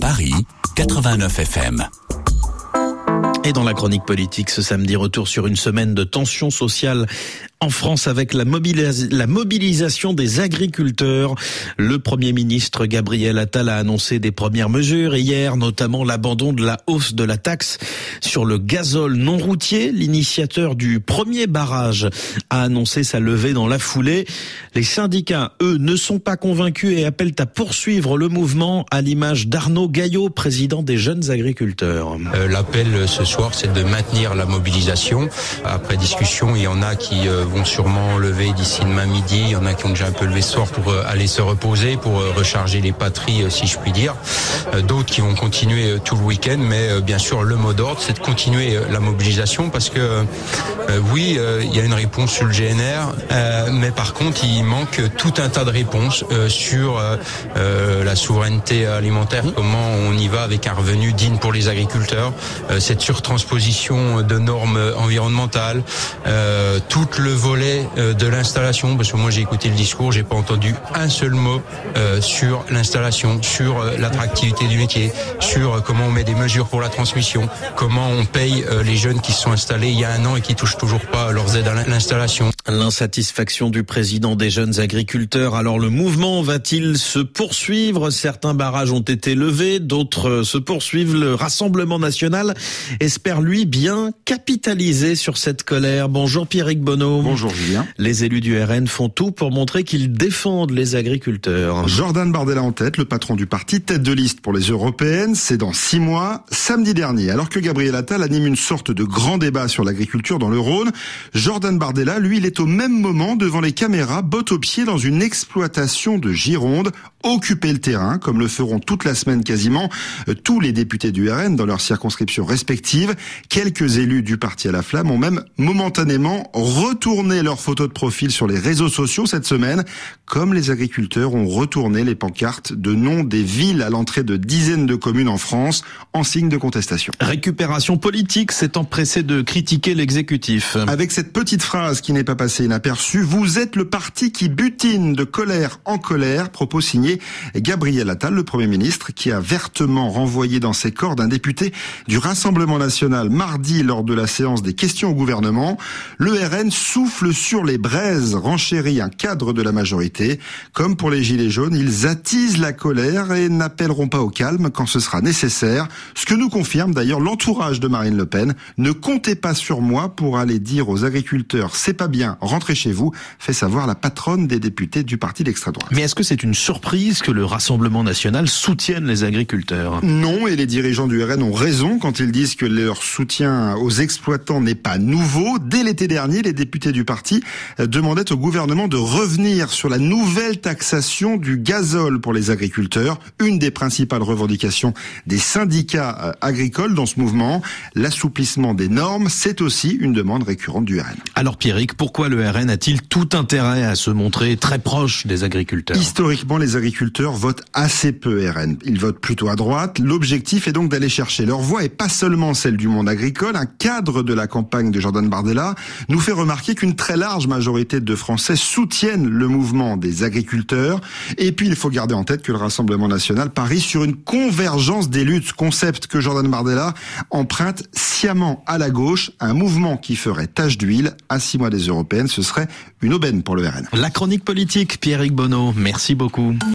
Paris 89 FM. Et dans la chronique politique ce samedi, retour sur une semaine de tension sociale en France avec la, mobilisation des agriculteurs. Le Premier ministre Gabriel Attal a annoncé des premières mesures hier, notamment l'abandon de la hausse de la taxe sur le gazole non routier. L'initiateur du premier barrage a annoncé sa levée dans la foulée. Les syndicats, eux, ne sont pas convaincus et appellent à poursuivre le mouvement à l'image d'Arnaud Gaillot, président des jeunes agriculteurs. Euh, L'appel ce soir, c'est de maintenir la mobilisation. Après discussion, il y en a qui euh, sûrement lever d'ici demain midi. Il y en a qui ont déjà un peu levé ce soir pour euh, aller se reposer, pour euh, recharger les patries, si je puis dire. D'autres qui vont continuer tout le week-end, mais bien sûr, le mot d'ordre, c'est de continuer la mobilisation parce que oui, il y a une réponse sur le GNR, mais par contre, il manque tout un tas de réponses sur la souveraineté alimentaire, comment on y va avec un revenu digne pour les agriculteurs, cette surtransposition de normes environnementales, tout le volet euh, de l'installation, parce que moi j'ai écouté le discours, j'ai pas entendu un seul mot euh, sur l'installation, sur euh, l'attractivité du métier, sur comment on met des mesures pour la transmission, comment on paye les jeunes qui se sont installés il y a un an et qui touchent toujours pas leurs aides à l'installation. L'insatisfaction du président des jeunes agriculteurs. Alors le mouvement va-t-il se poursuivre? Certains barrages ont été levés, d'autres se poursuivent. Le Rassemblement national espère lui bien capitaliser sur cette colère. Bonjour Pierrick Bonneau. Bonjour Julien. Les élus du RN font tout pour montrer qu'ils défendent les agriculteurs. Jordan Bardella en tête, le patron du parti, tête de liste pour les européennes, c'est dans six mois, samedi dernier. Alors que Gabriel Attal anime une sorte de grand débat sur l'agriculture dans le Rhône, Jordan Bardella, lui, il est au même moment devant les caméras, botte au pied dans une exploitation de Gironde, occuper le terrain, comme le feront toute la semaine quasiment euh, tous les députés du RN dans leurs circonscriptions respectives. Quelques élus du parti à la flamme ont même momentanément retourné leurs photos de profil sur les réseaux sociaux cette semaine, comme les agriculteurs ont retourné les pancartes de noms des villes à l'entrée de dizaines de communes en France en signe de contestation. Récupération politique s'est empressé de critiquer l'exécutif. Avec cette petite phrase qui n'est pas passée inaperçue, vous êtes le parti qui butine de colère en colère, propos signé Gabriel Attal, le Premier ministre, qui a vertement renvoyé dans ses cordes un député du Rassemblement national mardi lors de la séance des questions au gouvernement. Le RN souffle sur les braises, renchérit un cadre de la majorité. Comme pour les Gilets jaunes, ils attisent la colère et n'appelleront pas au calme quand ce sera nécessaire. Ce que nous confirme d'ailleurs l'entourage de Marine Le Pen. Ne comptez pas sur moi pour aller dire aux agriculteurs c'est pas bien, rentrez chez vous, fait savoir la patronne des députés du parti d'extrême droite. Mais est-ce que c'est une surprise que le Rassemblement national soutienne les agriculteurs? Non, et les dirigeants du RN ont raison quand ils disent que leur soutien aux exploitants n'est pas nouveau. Dès l'été dernier, les députés du parti euh, demandaient au gouvernement de revenir sur la nouvelle taxation du gazole pour les agriculteurs, une des principales revendications des syndicats euh, agricoles dans ce mouvement. L'assouplissement des normes, c'est aussi une demande récurrente du RN. Alors Pierrick, pourquoi le RN a-t-il tout intérêt à se montrer très proche des agriculteurs? Historiquement, les agriculteurs votent assez peu RN. Ils votent plutôt à droite. L'objectif est donc d'aller chercher leur voix et pas seulement celle du monde agricole. Un cadre de la campagne de Jordan Bardella nous fait remarquer qu'une très large majorité de Français soutiennent le mouvement des agriculteurs. Et puis il faut garder en tête que le Rassemblement national parie sur une convergence des luttes, concept que Jordan Bardella emprunte sciemment à la gauche, un mouvement qui ferait tache d'huile à six mois des européennes. Ce serait une aubaine pour le RN. La chronique politique, Pierrick Bonneau. Merci beaucoup.